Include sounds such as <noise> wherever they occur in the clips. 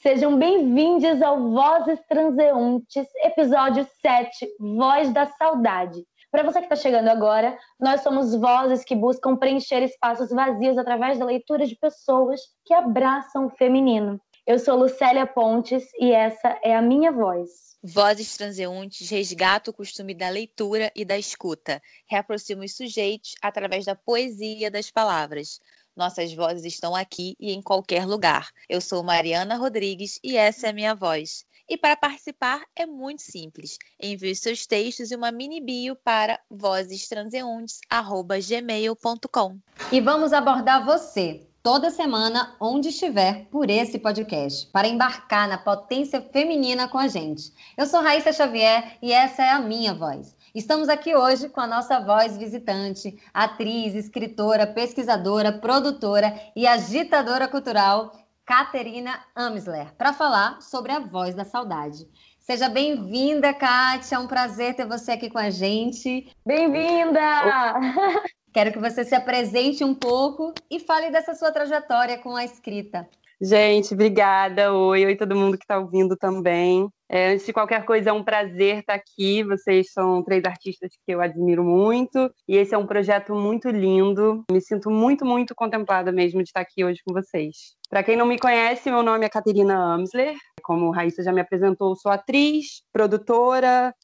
Sejam bem-vindos ao Vozes Transeuntes, episódio 7, Voz da Saudade. Para você que está chegando agora, nós somos vozes que buscam preencher espaços vazios através da leitura de pessoas que abraçam o feminino. Eu sou Lucélia Pontes e essa é a minha voz. Vozes transeuntes resgata o costume da leitura e da escuta, reaproxima os sujeitos através da poesia das palavras. Nossas vozes estão aqui e em qualquer lugar. Eu sou Mariana Rodrigues e essa é a minha voz. E para participar é muito simples. Envie seus textos e uma mini bio para vozestranseuntes@gmail.com. E vamos abordar você toda semana, onde estiver, por esse podcast, para embarcar na potência feminina com a gente. Eu sou Raíssa Xavier e essa é a minha voz. Estamos aqui hoje com a nossa voz visitante, atriz, escritora, pesquisadora, produtora e agitadora cultural, Caterina Amsler, para falar sobre a voz da saudade. Seja bem-vinda, Kátia. É um prazer ter você aqui com a gente. Bem-vinda! <laughs> Quero que você se apresente um pouco e fale dessa sua trajetória com a escrita. Gente, obrigada. Oi, oi todo mundo que está ouvindo também. É, antes de qualquer coisa, é um prazer estar aqui. Vocês são três artistas que eu admiro muito e esse é um projeto muito lindo. Me sinto muito, muito contemplada mesmo de estar aqui hoje com vocês. Para quem não me conhece, meu nome é Caterina Amsler. Como Raíssa já me apresentou, sou atriz, produtora,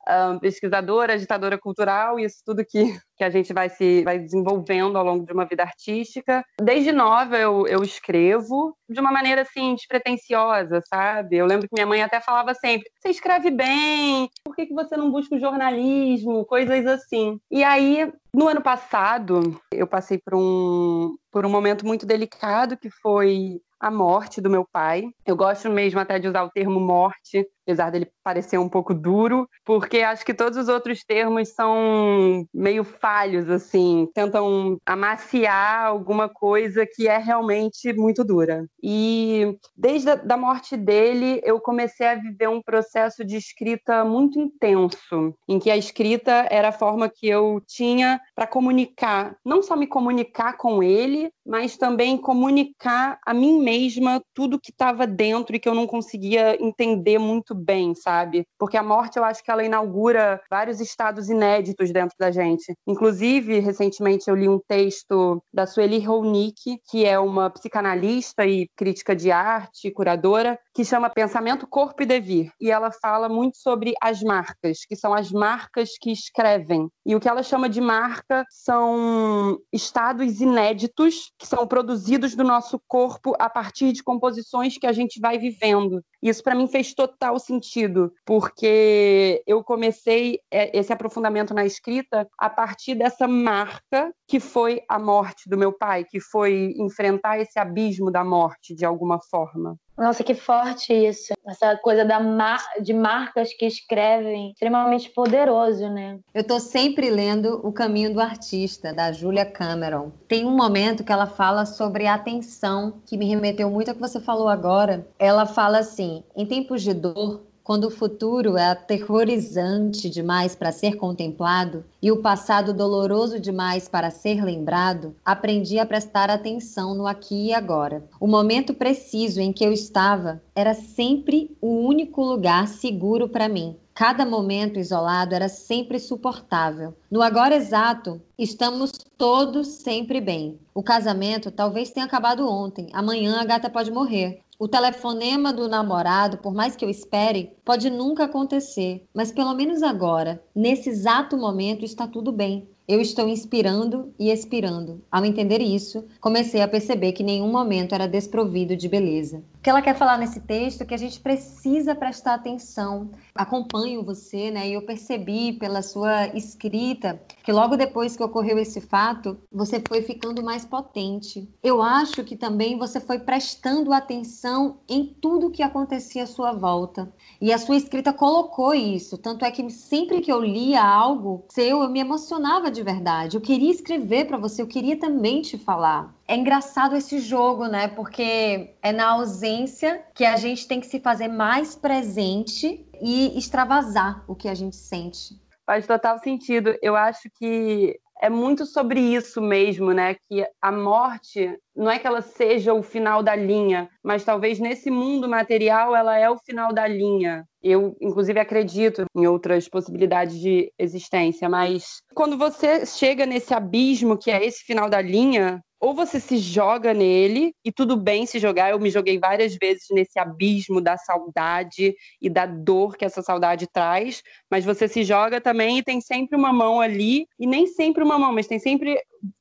pesquisadora, agitadora cultural, isso tudo que, que a gente vai se vai desenvolvendo ao longo de uma vida artística. Desde nova eu, eu escrevo de uma maneira assim despretensiosa, sabe? Eu lembro que minha mãe até falava sempre: você escreve bem, por que, que você não busca o jornalismo? Coisas assim. E aí, no ano passado, eu passei por um, por um momento muito delicado que foi a morte do meu pai. Eu gosto mesmo até de usar o termo morte, apesar dele parecer um pouco duro, porque acho que todos os outros termos são meio falhos, assim, tentam amaciar alguma coisa que é realmente muito dura. E desde a da morte dele, eu comecei a viver um processo de escrita muito intenso, em que a escrita era a forma que eu tinha para comunicar, não só me comunicar com ele, mas também comunicar a mim mesma tudo que estava dentro e que eu não conseguia entender muito bem, sabe? Porque a morte, eu acho que ela inaugura vários estados inéditos dentro da gente. Inclusive, recentemente eu li um texto da Sueli Ronick, que é uma psicanalista e crítica de arte, curadora, que chama Pensamento, Corpo e Devir. E ela fala muito sobre as marcas, que são as marcas que escrevem. E o que ela chama de marca são estados inéditos que são produzidos do nosso corpo a partir de composições que a gente vai vivendo. Isso para mim fez total sentido, porque eu comecei é, esse aprofundamento na escrita a partir dessa marca que foi a morte do meu pai, que foi enfrentar esse abismo da morte de alguma forma. Nossa, que forte isso. Essa coisa da mar... de marcas que escrevem, extremamente poderoso, né? Eu tô sempre lendo O Caminho do Artista, da Julia Cameron. Tem um momento que ela fala sobre a atenção, que me remeteu muito ao que você falou agora. Ela fala assim: em tempos de dor, quando o futuro é aterrorizante demais para ser contemplado e o passado doloroso demais para ser lembrado, aprendi a prestar atenção no aqui e agora. O momento preciso em que eu estava era sempre o único lugar seguro para mim. Cada momento isolado era sempre suportável. No agora exato, estamos todos sempre bem. O casamento talvez tenha acabado ontem, amanhã a gata pode morrer. O telefonema do namorado, por mais que eu espere, pode nunca acontecer, mas pelo menos agora, nesse exato momento, está tudo bem. Eu estou inspirando e expirando. Ao entender isso, comecei a perceber que nenhum momento era desprovido de beleza. Que ela quer falar nesse texto é que a gente precisa prestar atenção. Acompanho você, né? E eu percebi pela sua escrita que logo depois que ocorreu esse fato, você foi ficando mais potente. Eu acho que também você foi prestando atenção em tudo que acontecia à sua volta. E a sua escrita colocou isso. Tanto é que sempre que eu lia algo seu, eu me emocionava de verdade. Eu queria escrever para você, eu queria também te falar. É engraçado esse jogo, né? Porque é na ausência que a gente tem que se fazer mais presente e extravasar o que a gente sente. Faz total sentido. Eu acho que é muito sobre isso mesmo, né? Que a morte não é que ela seja o final da linha, mas talvez nesse mundo material ela é o final da linha. Eu, inclusive, acredito em outras possibilidades de existência, mas quando você chega nesse abismo que é esse final da linha, ou você se joga nele, e tudo bem se jogar. Eu me joguei várias vezes nesse abismo da saudade e da dor que essa saudade traz, mas você se joga também e tem sempre uma mão ali, e nem sempre uma mão, mas tem sempre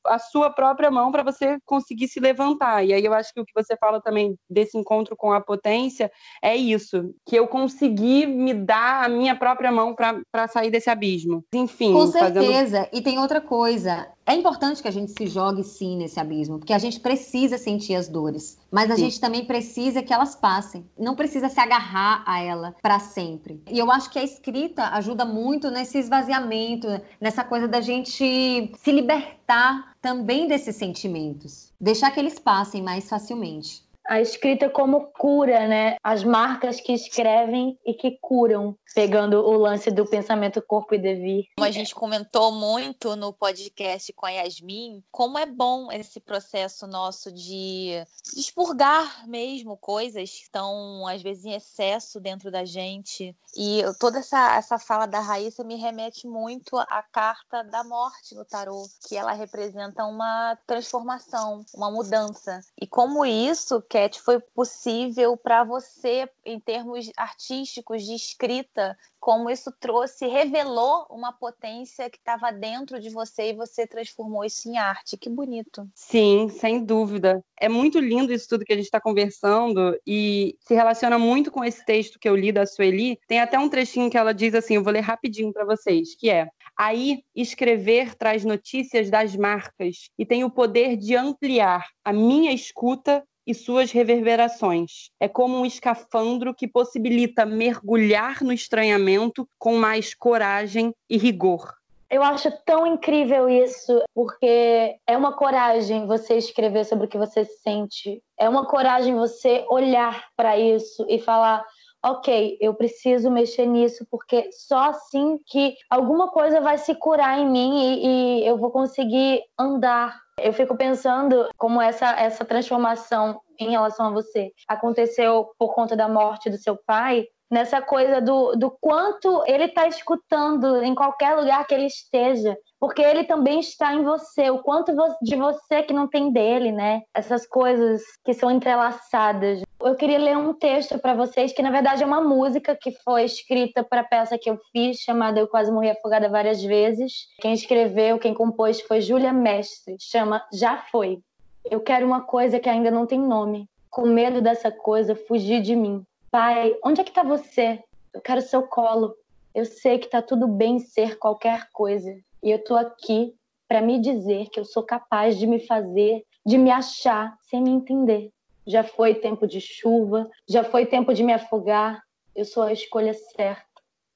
a sua própria mão para você conseguir se levantar. E aí eu acho que o que você fala também desse encontro com a potência é isso, que eu consegui me dar a minha própria mão para sair desse abismo. Enfim. Com certeza. Fazendo... E tem outra coisa. É importante que a gente se jogue sim nesse abismo, porque a gente precisa sentir as dores, mas a sim. gente também precisa que elas passem. Não precisa se agarrar a ela para sempre. E eu acho que a escrita ajuda muito nesse esvaziamento, nessa coisa da gente se libertar também desses sentimentos, deixar que eles passem mais facilmente a escrita como cura, né? As marcas que escrevem e que curam, pegando o lance do pensamento corpo e devir. Como a gente comentou muito no podcast com a Yasmin, como é bom esse processo nosso de expurgar mesmo coisas que estão às vezes em excesso dentro da gente. E toda essa, essa fala da Raíssa me remete muito à carta da morte no tarô, que ela representa uma transformação, uma mudança. E como isso Cat, foi possível para você, em termos artísticos, de escrita, como isso trouxe, revelou uma potência que estava dentro de você e você transformou isso em arte. Que bonito. Sim, sem dúvida. É muito lindo isso tudo que a gente está conversando e se relaciona muito com esse texto que eu li da Sueli. Tem até um trechinho que ela diz assim, eu vou ler rapidinho para vocês, que é: Aí, escrever traz notícias das marcas e tem o poder de ampliar a minha escuta e suas reverberações. É como um escafandro que possibilita mergulhar no estranhamento com mais coragem e rigor. Eu acho tão incrível isso, porque é uma coragem você escrever sobre o que você sente. É uma coragem você olhar para isso e falar: ok, eu preciso mexer nisso, porque só assim que alguma coisa vai se curar em mim e, e eu vou conseguir andar eu fico pensando como essa, essa transformação em relação a você aconteceu por conta da morte do seu pai, nessa coisa do, do quanto ele está escutando em qualquer lugar que ele esteja, porque ele também está em você, o quanto de você que não tem dele, né? Essas coisas que são entrelaçadas. Eu queria ler um texto para vocês que na verdade é uma música que foi escrita para a peça que eu fiz, chamada Eu Quase Morri Afogada Várias Vezes. Quem escreveu, quem compôs foi Júlia Mestre, chama Já Foi. Eu quero uma coisa que ainda não tem nome. Com medo dessa coisa, fugir de mim. Pai, onde é que está você? Eu quero seu colo. Eu sei que está tudo bem ser qualquer coisa. E eu tô aqui para me dizer que eu sou capaz de me fazer, de me achar sem me entender. Já foi tempo de chuva, já foi tempo de me afogar. Eu sou a escolha certa.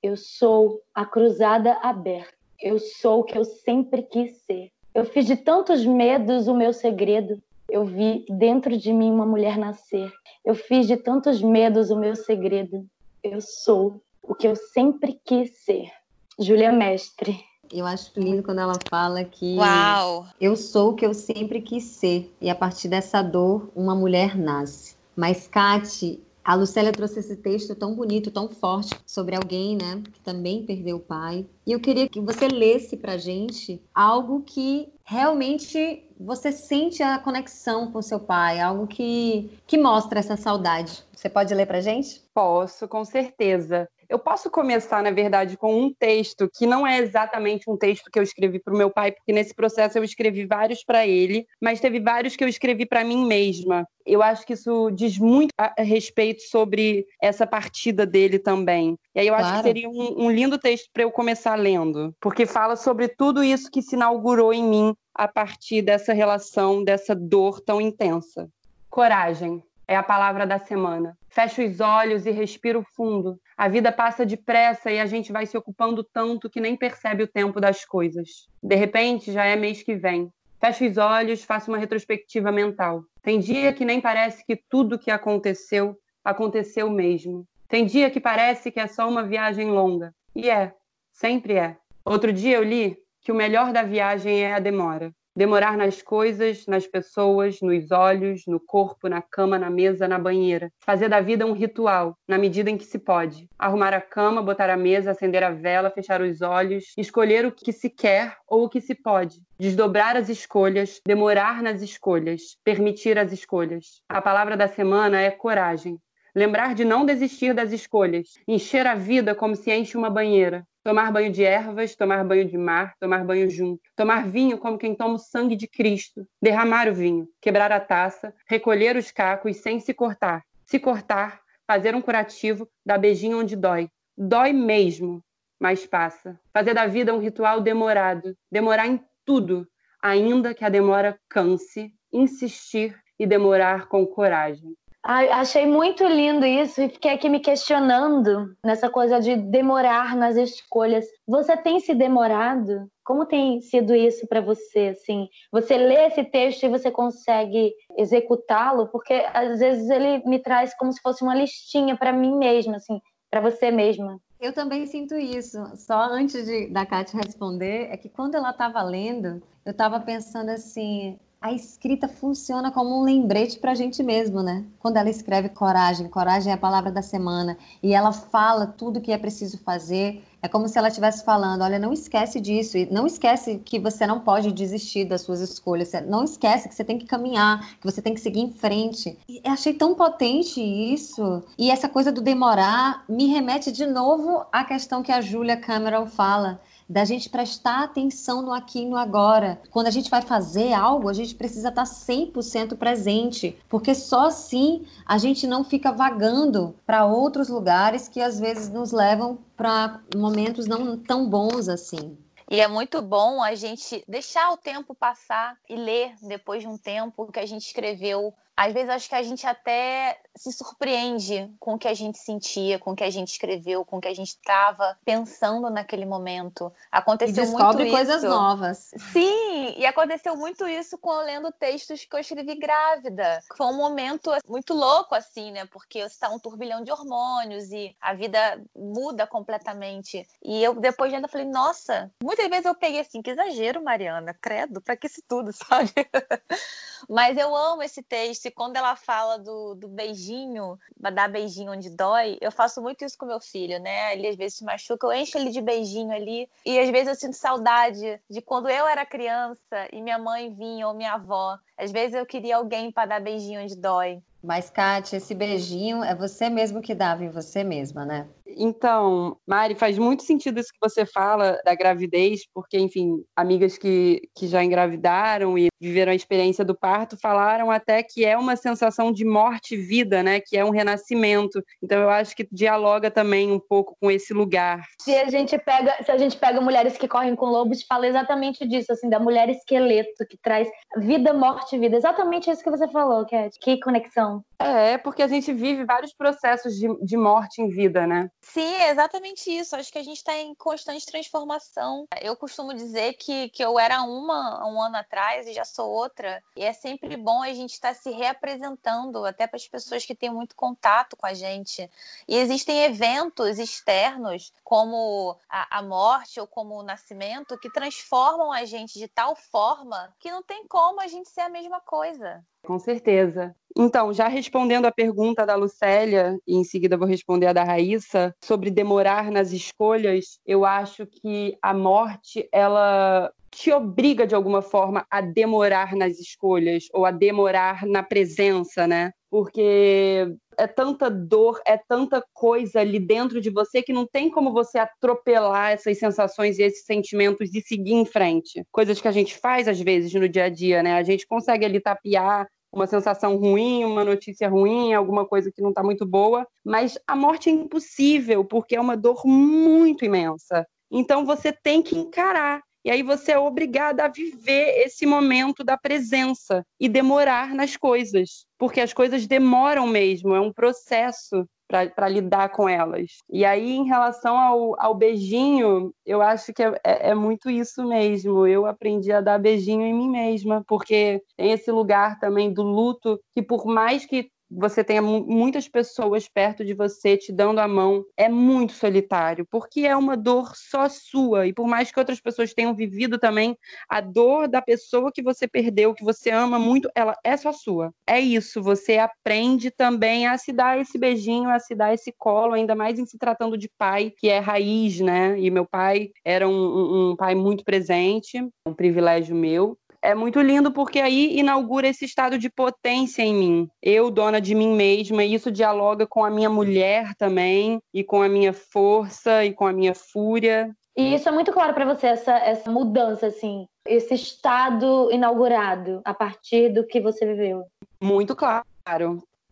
Eu sou a cruzada aberta. Eu sou o que eu sempre quis ser. Eu fiz de tantos medos o meu segredo. Eu vi dentro de mim uma mulher nascer. Eu fiz de tantos medos o meu segredo. Eu sou o que eu sempre quis ser. Júlia Mestre. Eu acho lindo quando ela fala que Uau. eu sou o que eu sempre quis ser e a partir dessa dor uma mulher nasce. Mas Kate, a Lucélia trouxe esse texto tão bonito, tão forte sobre alguém, né, que também perdeu o pai. E eu queria que você lesse pra gente algo que realmente você sente a conexão com seu pai, algo que, que mostra essa saudade. Você pode ler pra gente? Posso, com certeza. Eu posso começar, na verdade, com um texto que não é exatamente um texto que eu escrevi para o meu pai, porque nesse processo eu escrevi vários para ele, mas teve vários que eu escrevi para mim mesma. Eu acho que isso diz muito a respeito sobre essa partida dele também. E aí eu claro. acho que seria um, um lindo texto para eu começar lendo, porque fala sobre tudo isso que se inaugurou em mim a partir dessa relação, dessa dor tão intensa. Coragem é a palavra da semana. Fecho os olhos e respiro fundo. A vida passa depressa e a gente vai se ocupando tanto que nem percebe o tempo das coisas. De repente, já é mês que vem. Fecho os olhos, faço uma retrospectiva mental. Tem dia que nem parece que tudo que aconteceu aconteceu mesmo. Tem dia que parece que é só uma viagem longa. E é, sempre é. Outro dia eu li que o melhor da viagem é a demora. Demorar nas coisas, nas pessoas, nos olhos, no corpo, na cama, na mesa, na banheira. Fazer da vida um ritual, na medida em que se pode. Arrumar a cama, botar a mesa, acender a vela, fechar os olhos, escolher o que se quer ou o que se pode. Desdobrar as escolhas, demorar nas escolhas, permitir as escolhas. A palavra da semana é coragem. Lembrar de não desistir das escolhas, encher a vida como se enche uma banheira, tomar banho de ervas, tomar banho de mar, tomar banho junto, tomar vinho como quem toma o sangue de Cristo, derramar o vinho, quebrar a taça, recolher os cacos sem se cortar, se cortar, fazer um curativo, dar beijinho onde dói. Dói mesmo, mas passa. Fazer da vida um ritual demorado, demorar em tudo, ainda que a demora canse, insistir e demorar com coragem. Ai, achei muito lindo isso e fiquei aqui me questionando nessa coisa de demorar nas escolhas. Você tem se demorado? Como tem sido isso para você? Assim, você lê esse texto e você consegue executá-lo? Porque às vezes ele me traz como se fosse uma listinha para mim mesma, assim, para você mesma. Eu também sinto isso. Só antes de, da Kátia responder, é que quando ela estava lendo, eu estava pensando assim: a escrita funciona como um lembrete para a gente mesmo, né? Quando ela escreve coragem, coragem é a palavra da semana, e ela fala tudo que é preciso fazer, é como se ela estivesse falando: olha, não esquece disso, e não esquece que você não pode desistir das suas escolhas, não esquece que você tem que caminhar, que você tem que seguir em frente. E achei tão potente isso, e essa coisa do demorar me remete de novo à questão que a Julia Cameron fala da gente prestar atenção no aqui e no agora. Quando a gente vai fazer algo, a gente precisa estar 100% presente, porque só assim a gente não fica vagando para outros lugares que às vezes nos levam para momentos não tão bons assim. E é muito bom a gente deixar o tempo passar e ler depois de um tempo que a gente escreveu às vezes acho que a gente até se surpreende com o que a gente sentia, com o que a gente escreveu, com o que a gente estava pensando naquele momento. Aconteceu e descobre muito coisas isso. novas. Sim, e aconteceu muito isso com eu lendo textos que eu escrevi grávida. Foi um momento muito louco assim, né? Porque está um turbilhão de hormônios e a vida muda completamente. E eu depois ainda falei, nossa, muitas vezes eu peguei assim, que exagero, Mariana, credo, para que isso tudo, <laughs> sabe? Mas eu amo esse texto e quando ela fala do, do beijinho, dar beijinho onde dói, eu faço muito isso com meu filho, né? Ele às vezes se machuca, eu encho ele de beijinho ali. E às vezes eu sinto saudade de quando eu era criança e minha mãe vinha ou minha avó. Às vezes eu queria alguém para dar beijinho onde dói. Mas, Kátia, esse beijinho é você mesmo que dava em você mesma, né? Então, Mari, faz muito sentido isso que você fala da gravidez, porque, enfim, amigas que, que já engravidaram e viveram a experiência do parto falaram até que é uma sensação de morte e vida, né? Que é um renascimento. Então, eu acho que dialoga também um pouco com esse lugar. Se a gente pega, se a gente pega mulheres que correm com lobos, fala exatamente disso, assim, da mulher esqueleto que traz vida, morte e vida. Exatamente isso que você falou, Cat. Que conexão. É, porque a gente vive vários processos de, de morte em vida, né? Sim, é exatamente isso. Acho que a gente está em constante transformação. Eu costumo dizer que, que eu era uma um ano atrás e já sou outra. E é sempre bom a gente estar tá se reapresentando, até para as pessoas que têm muito contato com a gente. E existem eventos externos, como a, a morte ou como o nascimento, que transformam a gente de tal forma que não tem como a gente ser a mesma coisa. Com certeza. Então, já respondendo a pergunta da Lucélia, e em seguida vou responder a da Raíssa, sobre demorar nas escolhas, eu acho que a morte, ela te obriga de alguma forma a demorar nas escolhas ou a demorar na presença, né? Porque é tanta dor, é tanta coisa ali dentro de você que não tem como você atropelar essas sensações e esses sentimentos e seguir em frente. Coisas que a gente faz às vezes no dia a dia, né? A gente consegue ali tapear uma sensação ruim, uma notícia ruim, alguma coisa que não está muito boa, mas a morte é impossível porque é uma dor muito imensa. Então você tem que encarar. E aí você é obrigada a viver esse momento da presença e demorar nas coisas, porque as coisas demoram mesmo, é um processo para lidar com elas. E aí, em relação ao, ao beijinho, eu acho que é, é, é, muito isso mesmo. Eu aprendi a dar beijinho em mim mesma, porque tem esse lugar também do luto que, por mais que você tenha muitas pessoas perto de você te dando a mão, é muito solitário, porque é uma dor só sua. E por mais que outras pessoas tenham vivido também, a dor da pessoa que você perdeu, que você ama muito, ela é só sua. É isso, você aprende também a se dar esse beijinho, a se dar esse colo, ainda mais em se tratando de pai, que é raiz, né? E meu pai era um, um pai muito presente, um privilégio meu é muito lindo porque aí inaugura esse estado de potência em mim. Eu, dona de mim mesma, e isso dialoga com a minha mulher também, e com a minha força, e com a minha fúria. E isso é muito claro para você, essa, essa mudança, assim, esse estado inaugurado a partir do que você viveu. Muito claro.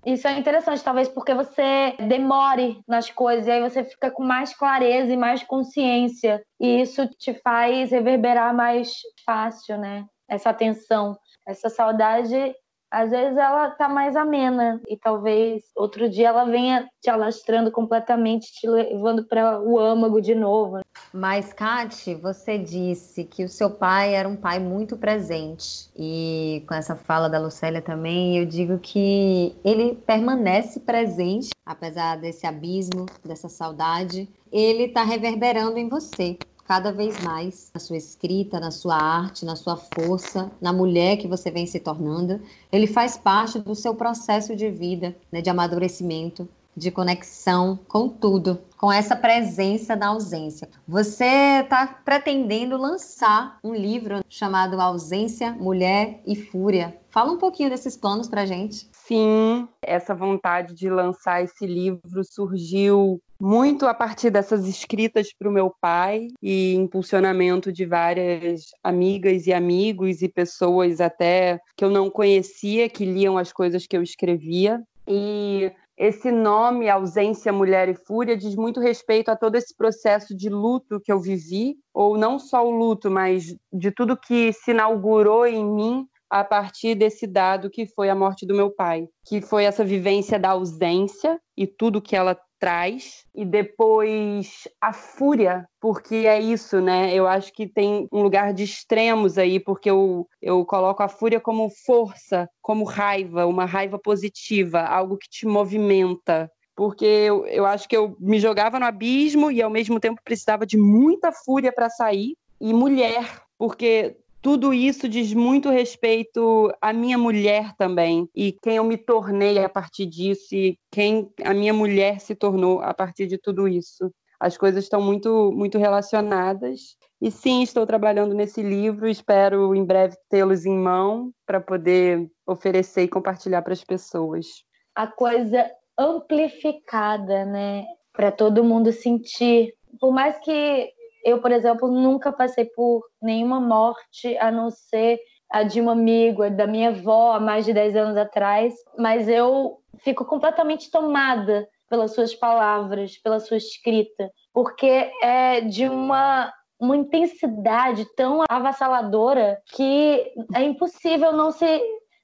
Isso é interessante, talvez porque você demore nas coisas e aí você fica com mais clareza e mais consciência. E isso te faz reverberar mais fácil, né? Essa atenção, essa saudade, às vezes ela tá mais amena e talvez outro dia ela venha te alastrando completamente, te levando para o âmago de novo. Mas, Kate, você disse que o seu pai era um pai muito presente. E com essa fala da Lucélia também, eu digo que ele permanece presente, apesar desse abismo, dessa saudade. Ele está reverberando em você cada vez mais na sua escrita, na sua arte, na sua força, na mulher que você vem se tornando. Ele faz parte do seu processo de vida, né, de amadurecimento, de conexão com tudo, com essa presença da ausência. Você está pretendendo lançar um livro chamado Ausência, Mulher e Fúria. Fala um pouquinho desses planos para gente. Sim, essa vontade de lançar esse livro surgiu muito a partir dessas escritas para o meu pai e impulsionamento de várias amigas e amigos e pessoas até que eu não conhecia que liam as coisas que eu escrevia. E esse nome, Ausência, Mulher e Fúria, diz muito respeito a todo esse processo de luto que eu vivi, ou não só o luto, mas de tudo que se inaugurou em mim a partir desse dado que foi a morte do meu pai, que foi essa vivência da ausência e tudo que ela traz e depois a fúria, porque é isso, né? Eu acho que tem um lugar de extremos aí, porque eu, eu coloco a fúria como força, como raiva, uma raiva positiva, algo que te movimenta. Porque eu, eu acho que eu me jogava no abismo e ao mesmo tempo precisava de muita fúria para sair. E mulher, porque tudo isso diz muito respeito à minha mulher também e quem eu me tornei a partir disso e quem a minha mulher se tornou a partir de tudo isso. As coisas estão muito muito relacionadas. E sim, estou trabalhando nesse livro, espero em breve tê-los em mão para poder oferecer e compartilhar para as pessoas. A coisa amplificada, né, para todo mundo sentir. Por mais que eu, por exemplo, nunca passei por nenhuma morte a não ser a de um amigo, a da minha avó há mais de 10 anos atrás, mas eu fico completamente tomada pelas suas palavras, pela sua escrita, porque é de uma uma intensidade tão avassaladora que é impossível não se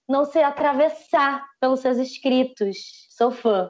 não se atravessar pelos seus escritos. Sou fã.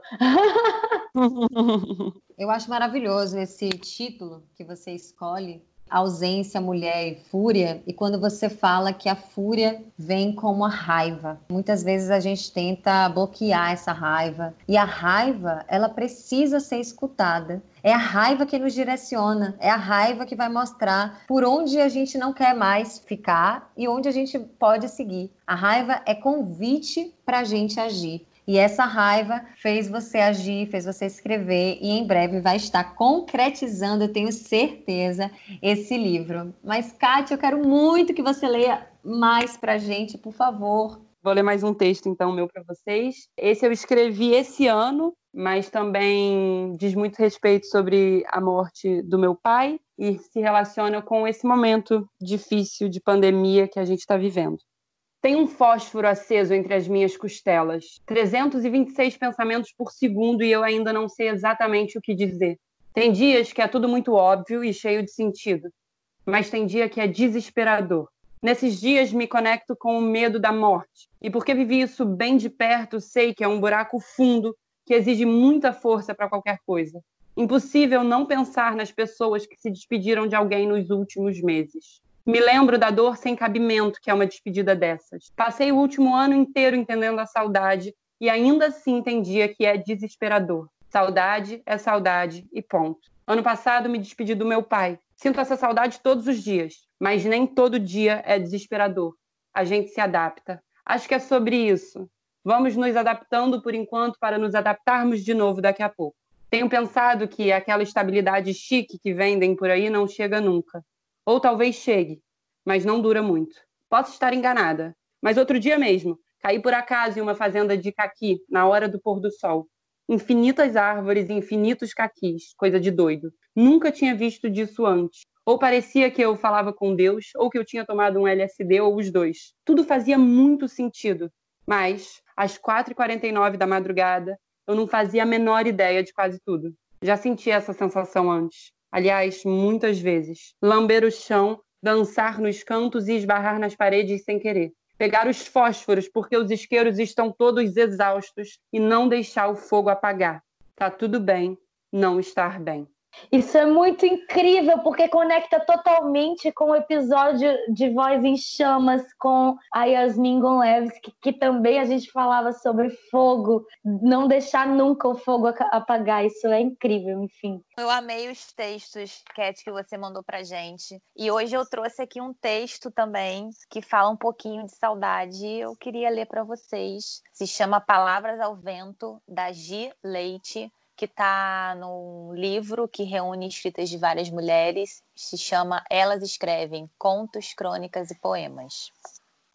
<laughs> Eu acho maravilhoso esse título que você escolhe, ausência, mulher e fúria, e quando você fala que a fúria vem como a raiva. Muitas vezes a gente tenta bloquear essa raiva, e a raiva, ela precisa ser escutada. É a raiva que nos direciona, é a raiva que vai mostrar por onde a gente não quer mais ficar e onde a gente pode seguir. A raiva é convite para a gente agir. E essa raiva fez você agir, fez você escrever e em breve vai estar concretizando, eu tenho certeza, esse livro. Mas, Kátia, eu quero muito que você leia mais pra gente, por favor. Vou ler mais um texto, então, meu para vocês. Esse eu escrevi esse ano, mas também diz muito respeito sobre a morte do meu pai e se relaciona com esse momento difícil de pandemia que a gente está vivendo. Tem um fósforo aceso entre as minhas costelas. 326 pensamentos por segundo e eu ainda não sei exatamente o que dizer. Tem dias que é tudo muito óbvio e cheio de sentido, mas tem dia que é desesperador. Nesses dias me conecto com o medo da morte. E porque vivi isso bem de perto, sei que é um buraco fundo que exige muita força para qualquer coisa. Impossível não pensar nas pessoas que se despediram de alguém nos últimos meses. Me lembro da dor sem cabimento, que é uma despedida dessas. Passei o último ano inteiro entendendo a saudade e ainda assim entendia que é desesperador. Saudade é saudade e ponto. Ano passado me despedi do meu pai. Sinto essa saudade todos os dias, mas nem todo dia é desesperador. A gente se adapta. Acho que é sobre isso. Vamos nos adaptando por enquanto para nos adaptarmos de novo daqui a pouco. Tenho pensado que aquela estabilidade chique que vendem por aí não chega nunca. Ou talvez chegue, mas não dura muito. Posso estar enganada, mas outro dia mesmo, caí por acaso em uma fazenda de caqui na hora do pôr do sol. Infinitas árvores infinitos caquis, coisa de doido. Nunca tinha visto disso antes. Ou parecia que eu falava com Deus, ou que eu tinha tomado um LSD, ou os dois. Tudo fazia muito sentido. Mas às 4h49 da madrugada, eu não fazia a menor ideia de quase tudo. Já senti essa sensação antes. Aliás, muitas vezes. Lamber o chão, dançar nos cantos e esbarrar nas paredes sem querer. Pegar os fósforos porque os isqueiros estão todos exaustos e não deixar o fogo apagar. Tá tudo bem não estar bem. Isso é muito incrível, porque conecta totalmente com o episódio de Voz em Chamas com a Yasmin Gonleves, que, que também a gente falava sobre fogo, não deixar nunca o fogo apagar. Isso é incrível, enfim. Eu amei os textos, Cat, que você mandou pra gente. E hoje eu trouxe aqui um texto também que fala um pouquinho de saudade. Eu queria ler para vocês. Se chama Palavras ao Vento, da Gi Leite que está num livro que reúne escritas de várias mulheres, se chama Elas Escrevem Contos, Crônicas e Poemas.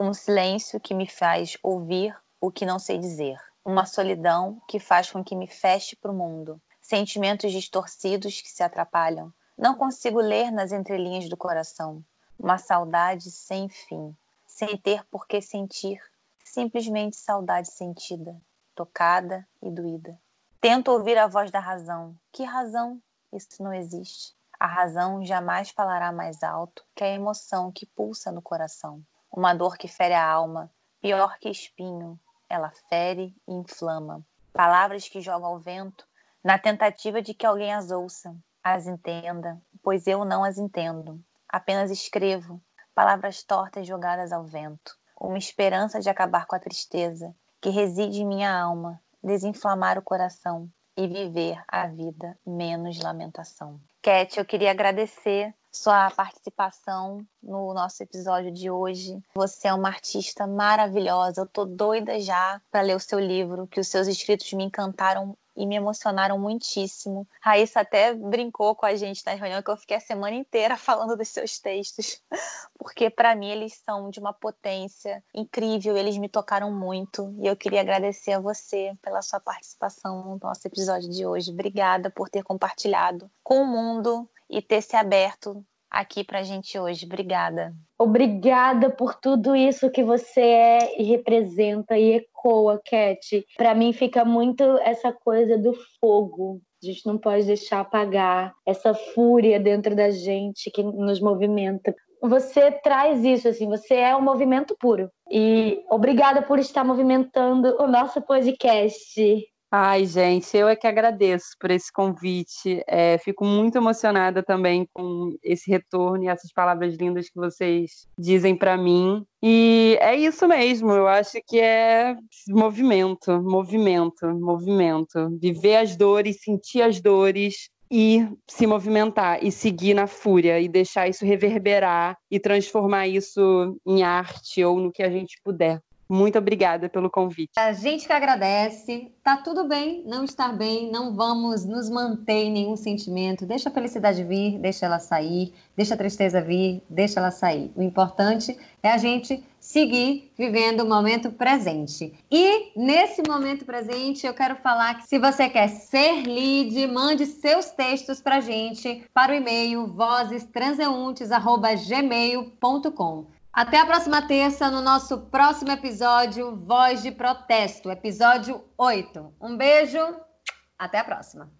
Um silêncio que me faz ouvir o que não sei dizer. Uma solidão que faz com que me feche para o mundo. Sentimentos distorcidos que se atrapalham. Não consigo ler nas entrelinhas do coração. Uma saudade sem fim, sem ter por que sentir. Simplesmente saudade sentida, tocada e doída. Tento ouvir a voz da razão. Que razão? Isso não existe. A razão jamais falará mais alto que a emoção que pulsa no coração. Uma dor que fere a alma, pior que espinho, ela fere e inflama. Palavras que jogam ao vento, na tentativa de que alguém as ouça, as entenda, pois eu não as entendo. Apenas escrevo, palavras tortas jogadas ao vento. Uma esperança de acabar com a tristeza que reside em minha alma, desinflamar o coração e viver a vida menos lamentação. Cat, eu queria agradecer sua participação no nosso episódio de hoje. Você é uma artista maravilhosa. Eu tô doida já para ler o seu livro, que os seus escritos me encantaram e me emocionaram muitíssimo. Raíssa até brincou com a gente na reunião que eu fiquei a semana inteira <laughs> falando dos seus textos, porque para mim eles são de uma potência incrível, eles me tocaram muito e eu queria agradecer a você pela sua participação no nosso episódio de hoje. Obrigada por ter compartilhado com o mundo e ter se aberto aqui para a gente hoje. Obrigada. Obrigada por tudo isso que você é e representa e ecoa, Cat. Para mim fica muito essa coisa do fogo. A gente não pode deixar apagar essa fúria dentro da gente que nos movimenta. Você traz isso, assim, você é um movimento puro. E obrigada por estar movimentando o nosso podcast. Ai, gente, eu é que agradeço por esse convite. É, fico muito emocionada também com esse retorno e essas palavras lindas que vocês dizem para mim. E é isso mesmo, eu acho que é movimento, movimento, movimento. Viver as dores, sentir as dores, e se movimentar e seguir na fúria e deixar isso reverberar e transformar isso em arte ou no que a gente puder. Muito obrigada pelo convite. A gente que agradece. Tá tudo bem não estar bem, não vamos nos manter em nenhum sentimento. Deixa a felicidade vir, deixa ela sair, deixa a tristeza vir, deixa ela sair. O importante é a gente seguir vivendo o momento presente. E nesse momento presente, eu quero falar que se você quer ser lead, mande seus textos para gente para o e-mail vozestranseuntes@gmail.com. Até a próxima terça, no nosso próximo episódio Voz de Protesto, episódio 8. Um beijo, até a próxima.